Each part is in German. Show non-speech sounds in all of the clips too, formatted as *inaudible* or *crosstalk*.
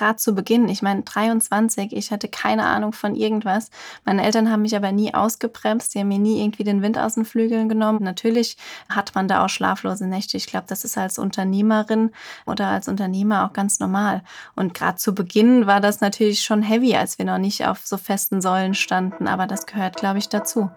gerade zu Beginn. Ich meine, 23, ich hatte keine Ahnung von irgendwas. Meine Eltern haben mich aber nie ausgebremst. Die haben mir nie irgendwie den Wind aus den Flügeln genommen. Natürlich hat man da auch schlaflose Nächte. Ich glaube, das ist als Unternehmerin oder als Unternehmer auch ganz normal. Und gerade zu Beginn war das natürlich schon heavy, als wir noch nicht auf so festen Säulen standen. Aber das gehört, glaube ich, dazu.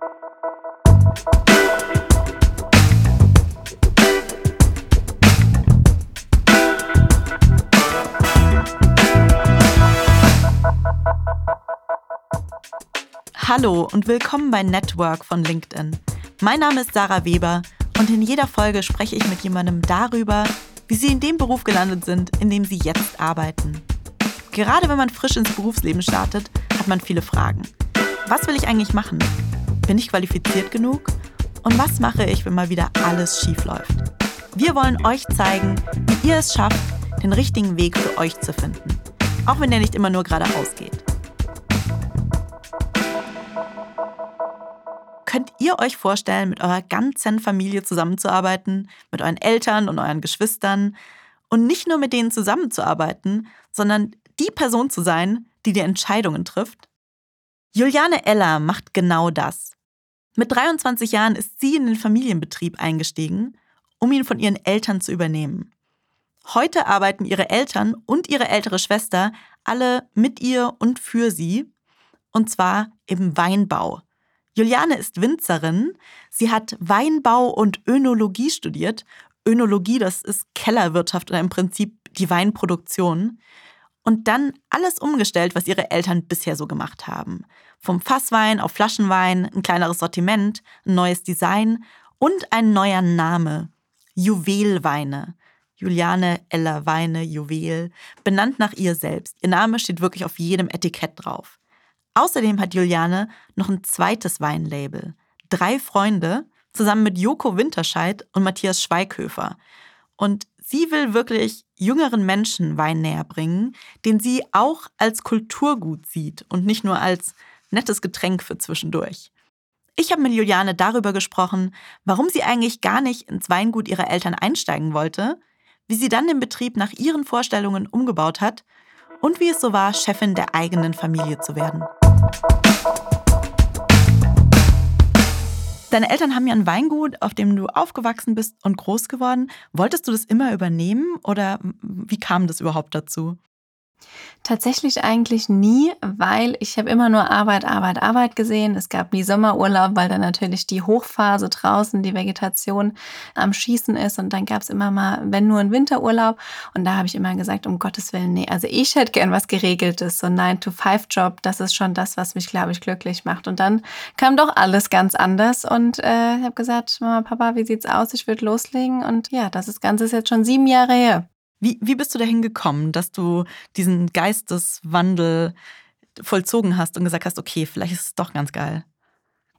Hallo und willkommen bei Network von LinkedIn. Mein Name ist Sarah Weber und in jeder Folge spreche ich mit jemandem darüber, wie sie in dem Beruf gelandet sind, in dem sie jetzt arbeiten. Gerade wenn man frisch ins Berufsleben startet, hat man viele Fragen. Was will ich eigentlich machen? Bin ich qualifiziert genug? Und was mache ich, wenn mal wieder alles schief läuft? Wir wollen euch zeigen, wie ihr es schafft, den richtigen Weg für euch zu finden. Auch wenn der nicht immer nur geradeaus geht. Könnt ihr euch vorstellen, mit eurer ganzen Familie zusammenzuarbeiten, mit euren Eltern und euren Geschwistern und nicht nur mit denen zusammenzuarbeiten, sondern die Person zu sein, die die Entscheidungen trifft? Juliane Eller macht genau das. Mit 23 Jahren ist sie in den Familienbetrieb eingestiegen, um ihn von ihren Eltern zu übernehmen. Heute arbeiten ihre Eltern und ihre ältere Schwester alle mit ihr und für sie, und zwar im Weinbau. Juliane ist Winzerin. Sie hat Weinbau und Önologie studiert. Önologie, das ist Kellerwirtschaft oder im Prinzip die Weinproduktion. Und dann alles umgestellt, was ihre Eltern bisher so gemacht haben. Vom Fasswein auf Flaschenwein, ein kleineres Sortiment, ein neues Design und ein neuer Name. Juwelweine. Juliane Eller Weine, Juwel, benannt nach ihr selbst. Ihr Name steht wirklich auf jedem Etikett drauf. Außerdem hat Juliane noch ein zweites Weinlabel. Drei Freunde, zusammen mit Joko Winterscheid und Matthias Schweighöfer. Und sie will wirklich jüngeren Menschen Wein näher bringen, den sie auch als Kulturgut sieht und nicht nur als nettes Getränk für zwischendurch. Ich habe mit Juliane darüber gesprochen, warum sie eigentlich gar nicht ins Weingut ihrer Eltern einsteigen wollte, wie sie dann den Betrieb nach ihren Vorstellungen umgebaut hat und wie es so war, Chefin der eigenen Familie zu werden. Deine Eltern haben ja ein Weingut, auf dem du aufgewachsen bist und groß geworden. Wolltest du das immer übernehmen oder wie kam das überhaupt dazu? Tatsächlich eigentlich nie, weil ich habe immer nur Arbeit, Arbeit, Arbeit gesehen. Es gab nie Sommerurlaub, weil dann natürlich die Hochphase draußen, die Vegetation am Schießen ist. Und dann gab es immer mal, wenn nur ein Winterurlaub. Und da habe ich immer gesagt, um Gottes Willen, nee, also ich hätte gern was Geregeltes. So ein 9-to-5-Job, das ist schon das, was mich, glaube ich, glücklich macht. Und dann kam doch alles ganz anders. Und äh, ich habe gesagt, Mama, Papa, wie sieht's aus? Ich würde loslegen. Und ja, das Ganze ist jetzt schon sieben Jahre her. Wie, wie bist du dahin gekommen, dass du diesen Geisteswandel vollzogen hast und gesagt hast, okay, vielleicht ist es doch ganz geil?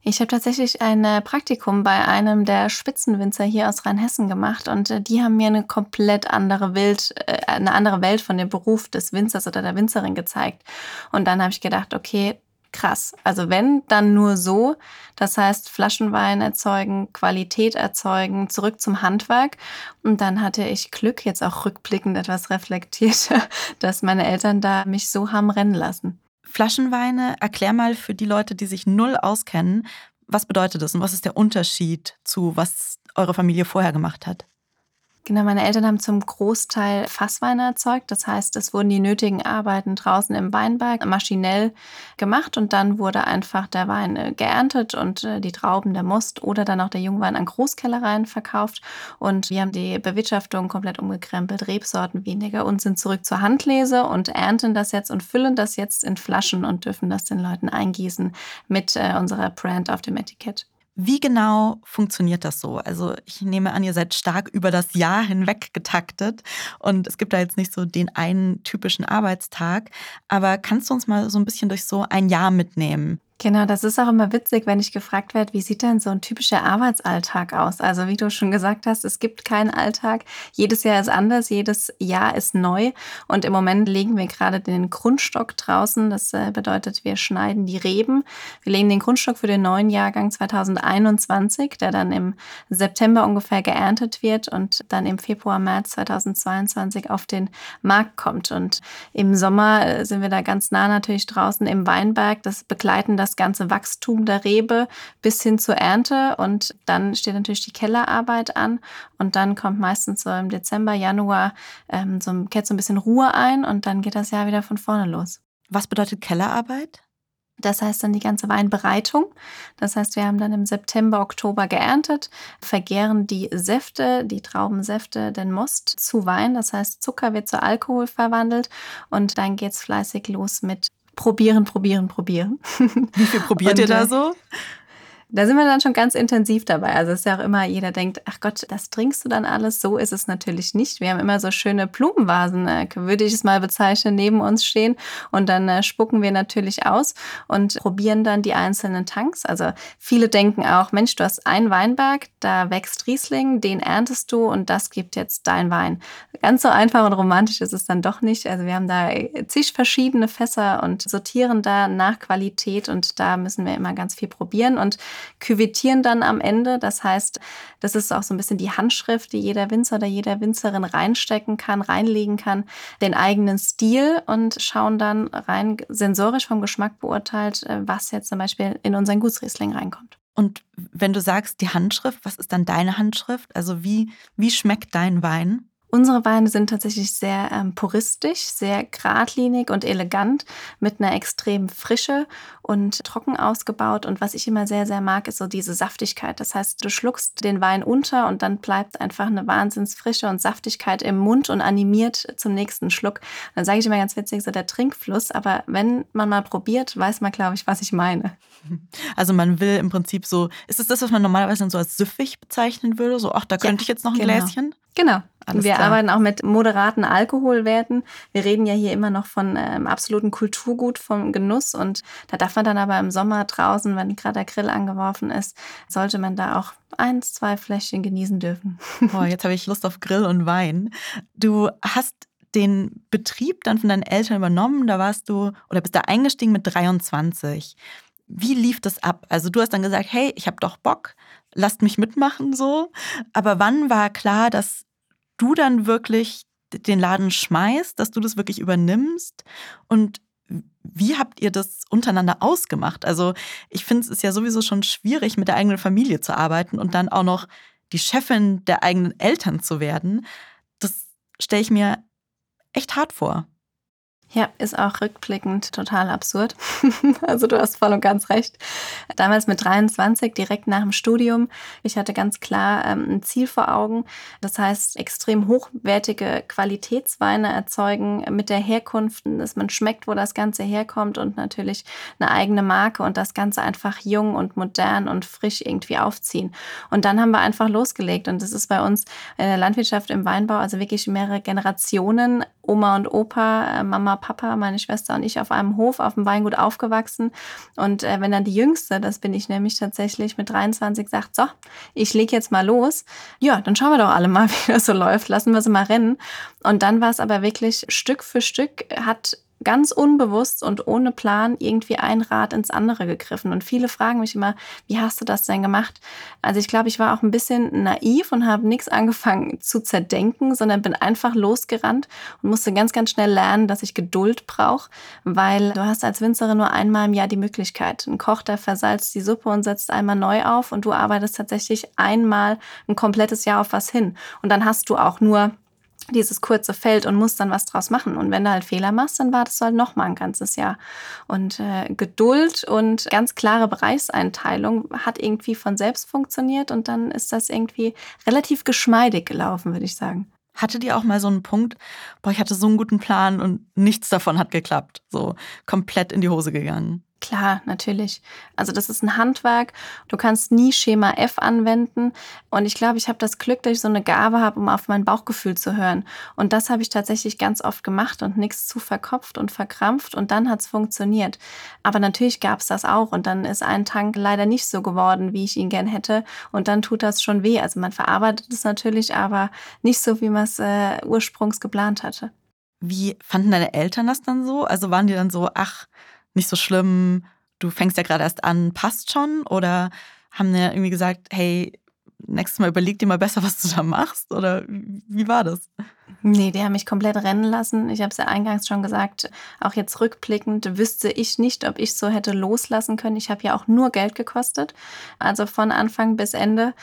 Ich habe tatsächlich ein äh, Praktikum bei einem der Spitzenwinzer hier aus Rheinhessen gemacht und äh, die haben mir eine komplett andere Welt, äh, eine andere Welt von dem Beruf des Winzers oder der Winzerin gezeigt. Und dann habe ich gedacht, okay, krass. Also wenn, dann nur so. Das heißt, Flaschenwein erzeugen, Qualität erzeugen, zurück zum Handwerk. Und dann hatte ich Glück, jetzt auch rückblickend etwas reflektiert, *laughs* dass meine Eltern da mich so haben rennen lassen. Flaschenweine, erklär mal für die Leute, die sich null auskennen, was bedeutet das und was ist der Unterschied zu, was eure Familie vorher gemacht hat? Genau, meine Eltern haben zum Großteil Fassweine erzeugt. Das heißt, es wurden die nötigen Arbeiten draußen im Weinberg maschinell gemacht und dann wurde einfach der Wein äh, geerntet und äh, die Trauben, der Most oder dann auch der Jungwein an Großkellereien verkauft. Und wir haben die Bewirtschaftung komplett umgekrempelt, Rebsorten weniger und sind zurück zur Handlese und ernten das jetzt und füllen das jetzt in Flaschen und dürfen das den Leuten eingießen mit äh, unserer Brand auf dem Etikett. Wie genau funktioniert das so? Also ich nehme an, ihr seid stark über das Jahr hinweg getaktet und es gibt da jetzt nicht so den einen typischen Arbeitstag. Aber kannst du uns mal so ein bisschen durch so ein Jahr mitnehmen? Genau, das ist auch immer witzig, wenn ich gefragt werde, wie sieht denn so ein typischer Arbeitsalltag aus? Also wie du schon gesagt hast, es gibt keinen Alltag. Jedes Jahr ist anders, jedes Jahr ist neu. Und im Moment legen wir gerade den Grundstock draußen. Das äh, bedeutet, wir schneiden die Reben. Wir legen den Grundstock für den neuen Jahrgang 2021, der dann im September ungefähr geerntet wird und dann im Februar, März 2022 auf den Markt kommt. Und im Sommer äh, sind wir da ganz nah natürlich draußen im Weinberg. Das begleiten das ganze Wachstum der Rebe bis hin zur Ernte und dann steht natürlich die Kellerarbeit an und dann kommt meistens so im Dezember, Januar ähm, so, kehrt so ein bisschen Ruhe ein und dann geht das Jahr wieder von vorne los. Was bedeutet Kellerarbeit? Das heißt dann die ganze Weinbereitung. Das heißt, wir haben dann im September, Oktober geerntet, vergären die Säfte, die Traubensäfte, den Most zu Wein. Das heißt, Zucker wird zu Alkohol verwandelt und dann geht es fleißig los mit probieren, probieren, probieren. Wie viel *laughs* probiert ihr da so? Da sind wir dann schon ganz intensiv dabei. Also es ist ja auch immer, jeder denkt, ach Gott, das trinkst du dann alles. So ist es natürlich nicht. Wir haben immer so schöne Blumenvasen, äh, würde ich es mal bezeichnen, neben uns stehen. Und dann äh, spucken wir natürlich aus und probieren dann die einzelnen Tanks. Also viele denken auch, Mensch, du hast einen Weinberg, da wächst Riesling, den erntest du und das gibt jetzt dein Wein. Ganz so einfach und romantisch ist es dann doch nicht. Also wir haben da zig verschiedene Fässer und sortieren da nach Qualität und da müssen wir immer ganz viel probieren. Und küvettieren dann am Ende. Das heißt, das ist auch so ein bisschen die Handschrift, die jeder Winzer oder jeder Winzerin reinstecken kann, reinlegen kann, den eigenen Stil und schauen dann rein sensorisch vom Geschmack beurteilt, äh, was jetzt zum Beispiel in unseren Gutsriesling reinkommt. Und wenn du sagst, die Handschrift, was ist dann deine Handschrift? Also wie, wie schmeckt dein Wein? Unsere Weine sind tatsächlich sehr ähm, puristisch, sehr geradlinig und elegant mit einer extremen Frische und trocken ausgebaut. Und was ich immer sehr, sehr mag, ist so diese Saftigkeit. Das heißt, du schluckst den Wein unter und dann bleibt einfach eine Wahnsinnsfrische und Saftigkeit im Mund und animiert zum nächsten Schluck. dann sage ich immer ganz witzig, so der Trinkfluss. Aber wenn man mal probiert, weiß man, glaube ich, was ich meine. Also man will im Prinzip so, ist es das, was man normalerweise so als süffig bezeichnen würde? So, ach, da könnte ja, ich jetzt noch ein genau. Gläschen? Genau. Alles wir klar. arbeiten auch mit moderaten Alkoholwerten. Wir reden ja hier immer noch von ähm, absoluten Kulturgut, vom Genuss. Und da darf man dann aber im Sommer draußen, wenn gerade der Grill angeworfen ist, sollte man da auch eins, zwei Fläschchen genießen dürfen. *laughs* Boah, jetzt habe ich Lust auf Grill und Wein. Du hast den Betrieb dann von deinen Eltern übernommen. Da warst du oder bist da eingestiegen mit 23. Wie lief das ab? Also du hast dann gesagt, hey, ich habe doch Bock, lasst mich mitmachen so. Aber wann war klar, dass du dann wirklich den Laden schmeißt, dass du das wirklich übernimmst und wie habt ihr das untereinander ausgemacht? Also ich finde, es ist ja sowieso schon schwierig, mit der eigenen Familie zu arbeiten und dann auch noch die Chefin der eigenen Eltern zu werden. Das stelle ich mir echt hart vor. Ja, ist auch rückblickend total absurd. *laughs* also du hast voll und ganz recht. Damals mit 23, direkt nach dem Studium, ich hatte ganz klar ähm, ein Ziel vor Augen. Das heißt, extrem hochwertige Qualitätsweine erzeugen mit der Herkunft, dass man schmeckt, wo das Ganze herkommt und natürlich eine eigene Marke und das Ganze einfach jung und modern und frisch irgendwie aufziehen. Und dann haben wir einfach losgelegt und das ist bei uns in der Landwirtschaft im Weinbau, also wirklich mehrere Generationen, Oma und Opa, äh, Mama, Papa, meine Schwester und ich auf einem Hof auf dem Weingut aufgewachsen. Und äh, wenn dann die Jüngste, das bin ich nämlich tatsächlich mit 23, sagt, so, ich leg jetzt mal los, ja, dann schauen wir doch alle mal, *laughs* wie das so läuft, lassen wir sie mal rennen. Und dann war es aber wirklich Stück für Stück hat ganz unbewusst und ohne Plan irgendwie ein Rad ins andere gegriffen. Und viele fragen mich immer, wie hast du das denn gemacht? Also ich glaube, ich war auch ein bisschen naiv und habe nichts angefangen zu zerdenken, sondern bin einfach losgerannt und musste ganz, ganz schnell lernen, dass ich Geduld brauche, weil du hast als Winzerin nur einmal im Jahr die Möglichkeit. Ein Koch, der versalzt die Suppe und setzt einmal neu auf und du arbeitest tatsächlich einmal ein komplettes Jahr auf was hin. Und dann hast du auch nur dieses kurze Feld und musst dann was draus machen. Und wenn du halt Fehler machst, dann wartest du halt noch mal ein ganzes Jahr. Und äh, Geduld und ganz klare Bereichseinteilung hat irgendwie von selbst funktioniert und dann ist das irgendwie relativ geschmeidig gelaufen, würde ich sagen. Hattet ihr auch mal so einen Punkt, boah, ich hatte so einen guten Plan und nichts davon hat geklappt, so komplett in die Hose gegangen? Klar, natürlich. Also das ist ein Handwerk. Du kannst nie Schema F anwenden. Und ich glaube, ich habe das Glück, dass ich so eine Gabe habe, um auf mein Bauchgefühl zu hören. Und das habe ich tatsächlich ganz oft gemacht und nichts zu verkopft und verkrampft. Und dann hat es funktioniert. Aber natürlich gab es das auch. Und dann ist ein Tank leider nicht so geworden, wie ich ihn gern hätte. Und dann tut das schon weh. Also man verarbeitet es natürlich, aber nicht so, wie man es äh, ursprungs geplant hatte. Wie fanden deine Eltern das dann so? Also waren die dann so, ach, nicht so schlimm, du fängst ja gerade erst an, passt schon? Oder haben die irgendwie gesagt, hey, nächstes Mal überleg dir mal besser, was du da machst? Oder wie war das? Nee, die haben mich komplett rennen lassen. Ich habe es ja eingangs schon gesagt, auch jetzt rückblickend wüsste ich nicht, ob ich so hätte loslassen können. Ich habe ja auch nur Geld gekostet, also von Anfang bis Ende.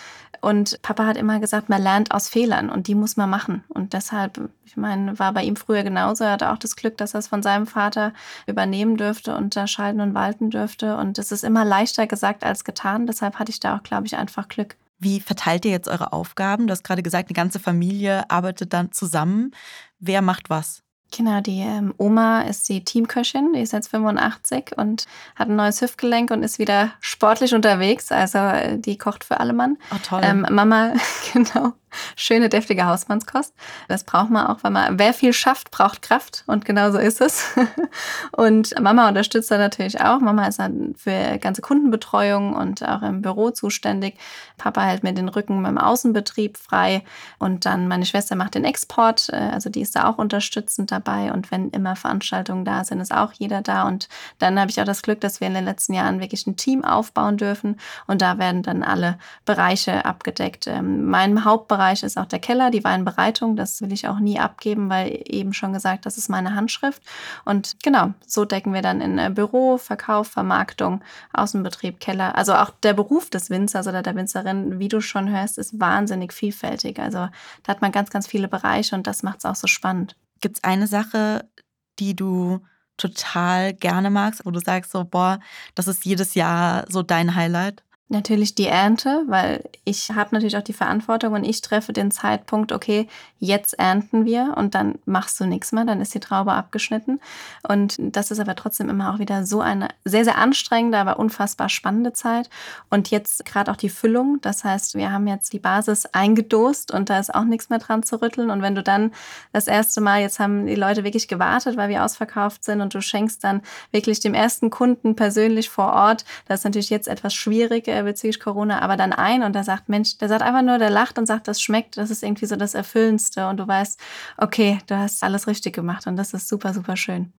Und Papa hat immer gesagt, man lernt aus Fehlern und die muss man machen. Und deshalb, ich meine, war bei ihm früher genauso. Er hatte auch das Glück, dass er es von seinem Vater übernehmen dürfte schalten und walten dürfte. Und es ist immer leichter gesagt als getan. Deshalb hatte ich da auch, glaube ich, einfach Glück. Wie verteilt ihr jetzt eure Aufgaben? Du hast gerade gesagt, die ganze Familie arbeitet dann zusammen. Wer macht was? Genau, die ähm, Oma ist die Teamköchin, die ist jetzt 85 und hat ein neues Hüftgelenk und ist wieder sportlich unterwegs. Also äh, die kocht für alle Mann. Oh, toll. Ähm, Mama, *laughs* genau, schöne, deftige Hausmannskost. Das braucht man auch, weil man, wer viel schafft, braucht Kraft und genau so ist es. *laughs* und Mama unterstützt da natürlich auch. Mama ist dann für ganze Kundenbetreuung und auch im Büro zuständig. Papa hält mir den Rücken beim Außenbetrieb frei und dann meine Schwester macht den Export, äh, also die ist da auch unterstützend dabei und wenn immer Veranstaltungen da sind, ist auch jeder da und dann habe ich auch das Glück, dass wir in den letzten Jahren wirklich ein Team aufbauen dürfen und da werden dann alle Bereiche abgedeckt. Ähm, mein Hauptbereich Bereich ist auch der Keller, die Weinbereitung. Das will ich auch nie abgeben, weil eben schon gesagt, das ist meine Handschrift. Und genau, so decken wir dann in äh, Büro, Verkauf, Vermarktung, Außenbetrieb, Keller. Also auch der Beruf des Winzers oder der Winzerin, wie du schon hörst, ist wahnsinnig vielfältig. Also da hat man ganz, ganz viele Bereiche und das macht es auch so spannend. Gibt es eine Sache, die du total gerne magst, wo du sagst so, boah, das ist jedes Jahr so dein Highlight? Natürlich die Ernte, weil ich habe natürlich auch die Verantwortung und ich treffe den Zeitpunkt, okay, jetzt ernten wir und dann machst du nichts mehr, dann ist die Traube abgeschnitten. Und das ist aber trotzdem immer auch wieder so eine sehr, sehr anstrengende, aber unfassbar spannende Zeit. Und jetzt gerade auch die Füllung, das heißt, wir haben jetzt die Basis eingedost und da ist auch nichts mehr dran zu rütteln. Und wenn du dann das erste Mal, jetzt haben die Leute wirklich gewartet, weil wir ausverkauft sind und du schenkst dann wirklich dem ersten Kunden persönlich vor Ort, das ist natürlich jetzt etwas schwierig bezüglich Corona, aber dann ein und der sagt, Mensch, der sagt einfach nur, der lacht und sagt, das schmeckt, das ist irgendwie so das Erfüllendste und du weißt, okay, du hast alles richtig gemacht und das ist super, super schön.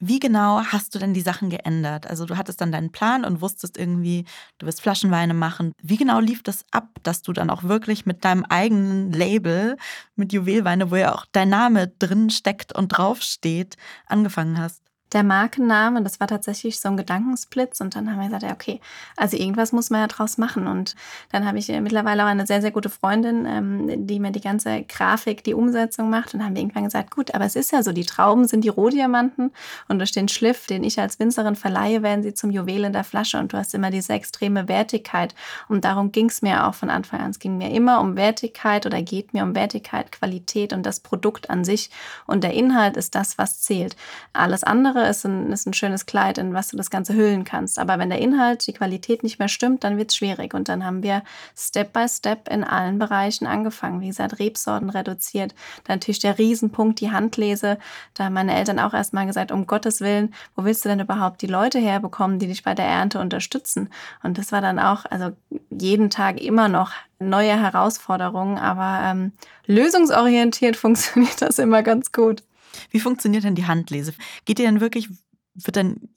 Wie genau hast du denn die Sachen geändert? Also du hattest dann deinen Plan und wusstest irgendwie, du wirst Flaschenweine machen. Wie genau lief das ab, dass du dann auch wirklich mit deinem eigenen Label, mit Juwelweine, wo ja auch dein Name drin steckt und draufsteht, angefangen hast? Der Markenname, das war tatsächlich so ein Gedankensplitz und dann haben wir gesagt, ja, okay, also irgendwas muss man ja draus machen. Und dann habe ich äh, mittlerweile auch eine sehr, sehr gute Freundin, ähm, die mir die ganze Grafik, die Umsetzung macht. Und haben wir irgendwann gesagt, gut, aber es ist ja so, die Trauben sind die Rohdiamanten und durch den Schliff, den ich als Winzerin verleihe, werden sie zum Juwel in der Flasche. Und du hast immer diese extreme Wertigkeit. Und darum ging es mir auch von Anfang an. Es ging mir immer um Wertigkeit oder geht mir um Wertigkeit, Qualität und das Produkt an sich. Und der Inhalt ist das, was zählt. Alles andere Sache ist ein, ist ein schönes Kleid, in was du das Ganze hüllen kannst. Aber wenn der Inhalt, die Qualität nicht mehr stimmt, dann wird es schwierig. Und dann haben wir Step by Step in allen Bereichen angefangen. Wie gesagt, Rebsorten reduziert. Dann natürlich der Riesenpunkt, die Handlese. Da haben meine Eltern auch erstmal gesagt, um Gottes Willen, wo willst du denn überhaupt die Leute herbekommen, die dich bei der Ernte unterstützen? Und das war dann auch, also jeden Tag immer noch neue Herausforderungen, aber ähm, lösungsorientiert *laughs* funktioniert das immer ganz gut. Wie funktioniert denn die Handlese? Geht ihr denn wirklich, wird dann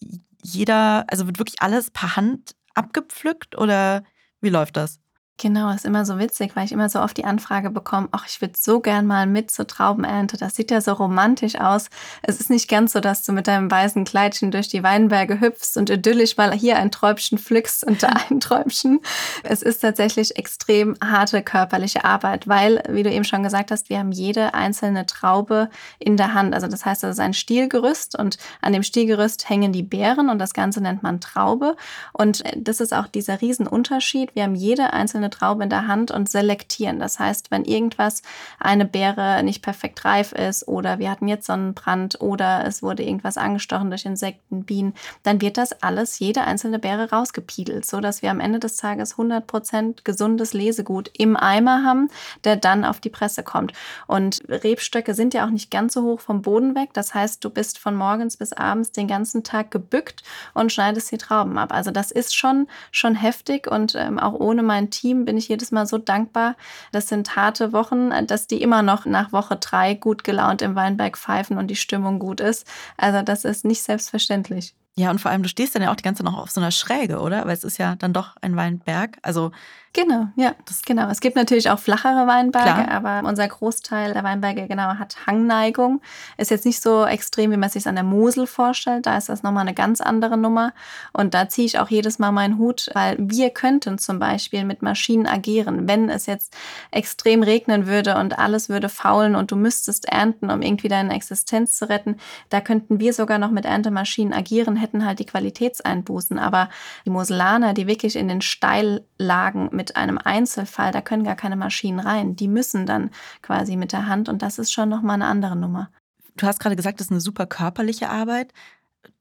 jeder, also wird wirklich alles per Hand abgepflückt oder wie läuft das? Genau, ist immer so witzig, weil ich immer so oft die Anfrage bekomme, ach, ich würde so gern mal mit zur Traubenernte. Das sieht ja so romantisch aus. Es ist nicht ganz so, dass du mit deinem weißen Kleidchen durch die Weinberge hüpfst und idyllisch mal hier ein Träubchen pflückst und da *laughs* ein Träubchen. Es ist tatsächlich extrem harte körperliche Arbeit, weil, wie du eben schon gesagt hast, wir haben jede einzelne Traube in der Hand. Also das heißt, das ist ein Stielgerüst und an dem Stielgerüst hängen die Beeren und das Ganze nennt man Traube. Und das ist auch dieser Riesenunterschied. Wir haben jede einzelne Traube in der Hand und selektieren. Das heißt, wenn irgendwas, eine Beere nicht perfekt reif ist oder wir hatten jetzt Sonnenbrand oder es wurde irgendwas angestochen durch Insekten, Bienen, dann wird das alles, jede einzelne Beere rausgepiedelt, sodass wir am Ende des Tages 100% gesundes Lesegut im Eimer haben, der dann auf die Presse kommt. Und Rebstöcke sind ja auch nicht ganz so hoch vom Boden weg. Das heißt, du bist von morgens bis abends den ganzen Tag gebückt und schneidest die Trauben ab. Also das ist schon, schon heftig und ähm, auch ohne mein Team bin ich jedes Mal so dankbar. Das sind harte Wochen, dass die immer noch nach Woche drei gut gelaunt im Weinberg pfeifen und die Stimmung gut ist. Also das ist nicht selbstverständlich. Ja, und vor allem, du stehst dann ja auch die ganze Zeit noch auf so einer Schräge, oder? Weil es ist ja dann doch ein Weinberg. Also Genau, ja, das genau. Es gibt natürlich auch flachere Weinberge, Klar. aber unser Großteil der Weinberge genau hat Hangneigung. Ist jetzt nicht so extrem, wie man es sich an der Mosel vorstellt. Da ist das nochmal eine ganz andere Nummer. Und da ziehe ich auch jedes Mal meinen Hut, weil wir könnten zum Beispiel mit Maschinen agieren, wenn es jetzt extrem regnen würde und alles würde faulen und du müsstest ernten, um irgendwie deine Existenz zu retten. Da könnten wir sogar noch mit Erntemaschinen agieren, hätten halt die Qualitätseinbußen. Aber die Moselaner, die wirklich in den Steillagen mit mit einem Einzelfall, da können gar keine Maschinen rein. Die müssen dann quasi mit der Hand und das ist schon nochmal eine andere Nummer. Du hast gerade gesagt, das ist eine super körperliche Arbeit.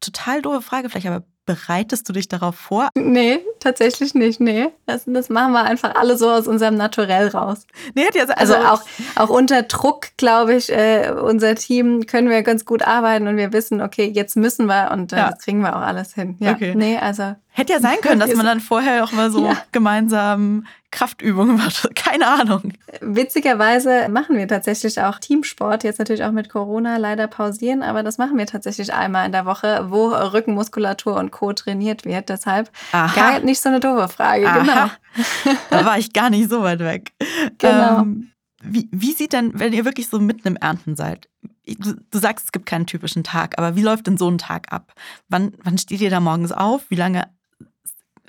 Total doofe Frage vielleicht, aber Bereitest du dich darauf vor? Nee, tatsächlich nicht. Nee. Das, das machen wir einfach alle so aus unserem Naturell raus. Nee, also, also auch, auch unter Druck, glaube ich, äh, unser Team können wir ganz gut arbeiten und wir wissen, okay, jetzt müssen wir und äh, ja. das kriegen wir auch alles hin. Ja. Okay. Nee, also. Hätte ja sein *laughs* können, dass man dann vorher auch mal so ja. gemeinsam Kraftübungen macht. *laughs* Keine Ahnung. Witzigerweise machen wir tatsächlich auch Teamsport. Jetzt natürlich auch mit Corona leider pausieren, aber das machen wir tatsächlich einmal in der Woche, wo Rückenmuskulatur und Co. trainiert wird. Deshalb Aha. gar nicht so eine doofe Frage. Aha. Genau. Da war ich gar nicht so weit weg. Genau. Ähm, wie, wie sieht denn, wenn ihr wirklich so mitten im Ernten seid? Du, sagst, es gibt keinen typischen Tag, aber wie läuft denn so ein Tag ab? Wann, wann steht ihr da morgens auf? Wie lange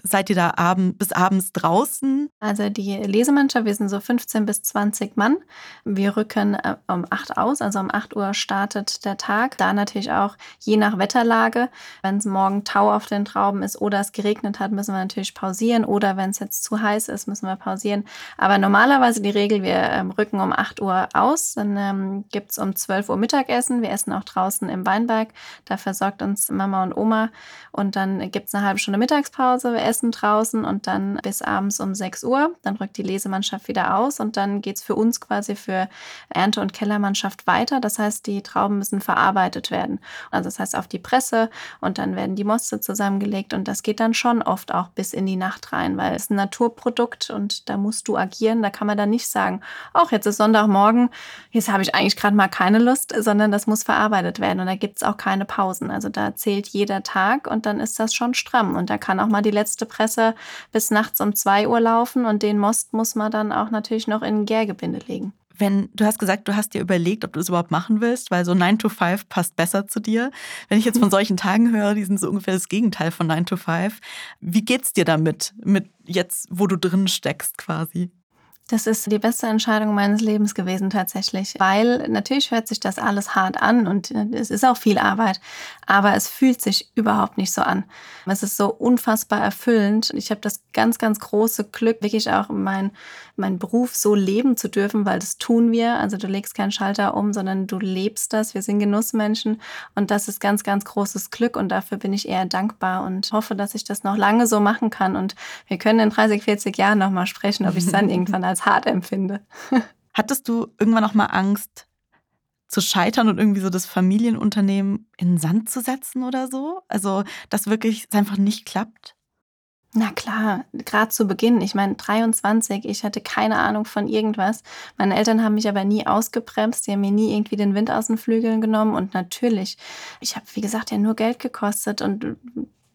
seid ihr da abend, bis abends draußen? Also die Lesemannschaft, wir sind so 15 bis 20 Mann. Wir rücken äh, um 8 aus, also um 8 Uhr startet der Tag. Da natürlich auch je nach Wetterlage. Wenn es morgen Tau auf den Trauben ist oder es geregnet hat, müssen wir natürlich pausieren. Oder wenn es jetzt zu heiß ist, müssen wir pausieren. Aber normalerweise die Regel, wir ähm, rücken um 8 Uhr aus. Dann ähm, gibt es um 12 Uhr Mittagessen. Wir essen auch draußen im Weinberg. Da versorgt uns Mama und Oma. Und dann gibt es eine halbe Stunde Mittagspause. Wir essen draußen und dann bis abends um 6 Uhr. Dann rückt die Lesemannschaft wieder aus und dann geht es für uns quasi für Ernte- und Kellermannschaft weiter. Das heißt, die Trauben müssen verarbeitet werden. Also das heißt auf die Presse und dann werden die Moste zusammengelegt und das geht dann schon oft auch bis in die Nacht rein, weil es ein Naturprodukt und da musst du agieren. Da kann man dann nicht sagen, ach, jetzt ist Sonntagmorgen, jetzt habe ich eigentlich gerade mal keine Lust, sondern das muss verarbeitet werden und da gibt es auch keine Pausen. Also da zählt jeder Tag und dann ist das schon stramm und da kann auch mal die letzte letzte Presse bis nachts um 2 Uhr laufen und den Most muss man dann auch natürlich noch in ein Gärgebinde legen. Wenn du hast gesagt, du hast dir überlegt, ob du es überhaupt machen willst, weil so 9 to 5 passt besser zu dir. Wenn ich jetzt von *laughs* solchen Tagen höre, die sind so ungefähr das Gegenteil von 9 to 5. Wie geht's dir damit, mit jetzt, wo du drin steckst quasi? Das ist die beste Entscheidung meines Lebens gewesen tatsächlich, weil natürlich hört sich das alles hart an und es ist auch viel Arbeit, aber es fühlt sich überhaupt nicht so an. Es ist so unfassbar erfüllend. Ich habe das ganz, ganz große Glück, wirklich auch mein, meinen Beruf so leben zu dürfen, weil das tun wir. Also du legst keinen Schalter um, sondern du lebst das. Wir sind Genussmenschen und das ist ganz, ganz großes Glück und dafür bin ich eher dankbar und hoffe, dass ich das noch lange so machen kann und wir können in 30, 40 Jahren nochmal sprechen, ob ich es dann *laughs* irgendwann als hart empfinde. *laughs* Hattest du irgendwann noch mal Angst zu scheitern und irgendwie so das Familienunternehmen in den Sand zu setzen oder so? Also, dass wirklich es einfach nicht klappt? Na klar, gerade zu Beginn. Ich meine, 23, ich hatte keine Ahnung von irgendwas. Meine Eltern haben mich aber nie ausgebremst. Die haben mir nie irgendwie den Wind aus den Flügeln genommen. Und natürlich, ich habe, wie gesagt, ja nur Geld gekostet und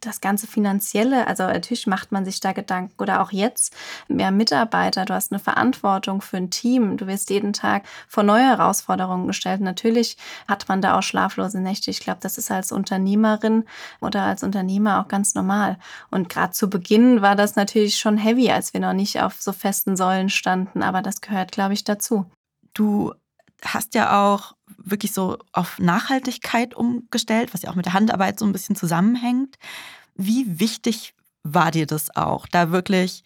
das ganze Finanzielle, also natürlich macht man sich da Gedanken oder auch jetzt mehr Mitarbeiter, du hast eine Verantwortung für ein Team, du wirst jeden Tag vor neue Herausforderungen gestellt. Natürlich hat man da auch schlaflose Nächte. Ich glaube, das ist als Unternehmerin oder als Unternehmer auch ganz normal. Und gerade zu Beginn war das natürlich schon heavy, als wir noch nicht auf so festen Säulen standen, aber das gehört, glaube ich, dazu. Du hast ja auch wirklich so auf Nachhaltigkeit umgestellt, was ja auch mit der Handarbeit so ein bisschen zusammenhängt. Wie wichtig war dir das auch, da wirklich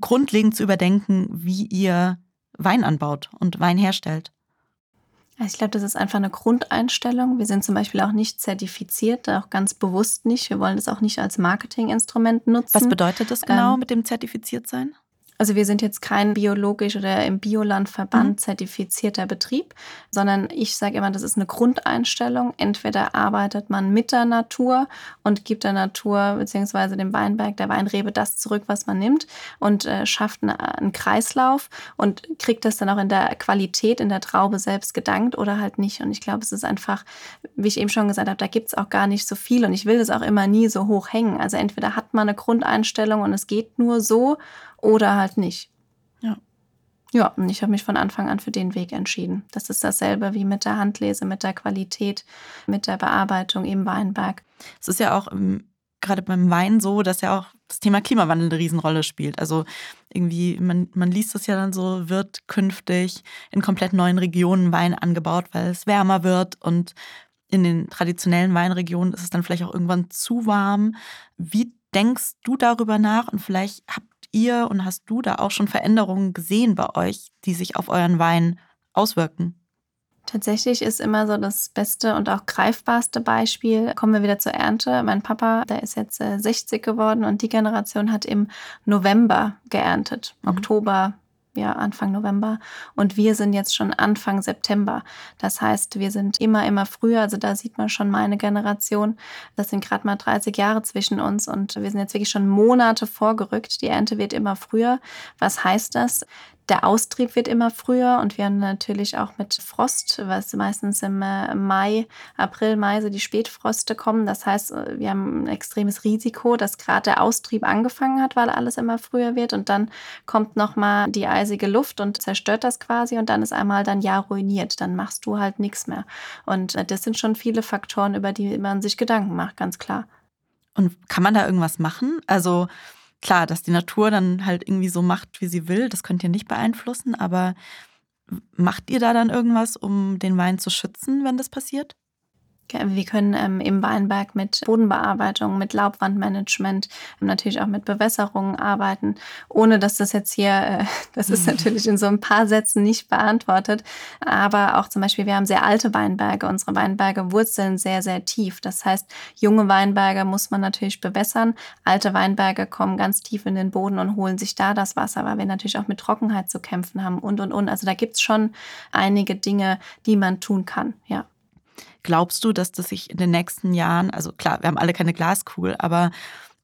grundlegend zu überdenken, wie ihr Wein anbaut und Wein herstellt? Also ich glaube, das ist einfach eine Grundeinstellung. Wir sind zum Beispiel auch nicht zertifiziert, auch ganz bewusst nicht. Wir wollen das auch nicht als Marketinginstrument nutzen. Was bedeutet das genau ähm, mit dem Zertifiziertsein? Also wir sind jetzt kein biologisch oder im Biolandverband mhm. zertifizierter Betrieb, sondern ich sage immer, das ist eine Grundeinstellung. Entweder arbeitet man mit der Natur und gibt der Natur bzw. dem Weinberg, der Weinrebe das zurück, was man nimmt und äh, schafft eine, einen Kreislauf und kriegt das dann auch in der Qualität in der Traube selbst gedankt oder halt nicht. Und ich glaube, es ist einfach, wie ich eben schon gesagt habe, da gibt es auch gar nicht so viel und ich will das auch immer nie so hoch hängen. Also entweder hat man eine Grundeinstellung und es geht nur so oder halt nicht. Ja. Ja, und ich habe mich von Anfang an für den Weg entschieden. Das ist dasselbe wie mit der Handlese, mit der Qualität, mit der Bearbeitung im Weinberg. Es ist ja auch ähm, gerade beim Wein so, dass ja auch das Thema Klimawandel eine Riesenrolle spielt. Also irgendwie, man, man liest das ja dann so, wird künftig in komplett neuen Regionen Wein angebaut, weil es wärmer wird und in den traditionellen Weinregionen ist es dann vielleicht auch irgendwann zu warm. Wie denkst du darüber nach und vielleicht habt ihr und hast du da auch schon Veränderungen gesehen bei euch, die sich auf euren Wein auswirken? Tatsächlich ist immer so das beste und auch greifbarste Beispiel. Kommen wir wieder zur Ernte. Mein Papa, der ist jetzt 60 äh, geworden und die Generation hat im November geerntet. Mhm. Oktober, ja, Anfang November. Und wir sind jetzt schon Anfang September. Das heißt, wir sind immer, immer früher. Also da sieht man schon meine Generation. Das sind gerade mal 30 Jahre zwischen uns und wir sind jetzt wirklich schon Monate vorgerückt. Die Ernte wird immer früher. Was heißt das? Der Austrieb wird immer früher und wir haben natürlich auch mit Frost, was meistens im äh, Mai, April, Mai so die Spätfroste kommen. Das heißt, äh, wir haben ein extremes Risiko, dass gerade der Austrieb angefangen hat, weil alles immer früher wird und dann kommt nochmal die eisige Luft und zerstört das quasi und dann ist einmal dein Jahr ruiniert. Dann machst du halt nichts mehr. Und äh, das sind schon viele Faktoren, über die man sich Gedanken macht, ganz klar. Und kann man da irgendwas machen? Also klar, dass die Natur dann halt irgendwie so macht, wie sie will, das könnt ihr nicht beeinflussen, aber macht ihr da dann irgendwas, um den Wein zu schützen, wenn das passiert? Wir können ähm, im Weinberg mit Bodenbearbeitung, mit Laubwandmanagement, natürlich auch mit Bewässerungen arbeiten, ohne dass das jetzt hier, äh, *laughs* das ist mhm. natürlich in so ein paar Sätzen nicht beantwortet. Aber auch zum Beispiel, wir haben sehr alte Weinberge. Unsere Weinberge wurzeln sehr, sehr tief. Das heißt, junge Weinberge muss man natürlich bewässern. Alte Weinberge kommen ganz tief in den Boden und holen sich da das Wasser, weil wir natürlich auch mit Trockenheit zu kämpfen haben und, und, und. Also da gibt es schon einige Dinge, die man tun kann, ja. Glaubst du, dass das sich in den nächsten Jahren, also klar, wir haben alle keine Glaskugel, aber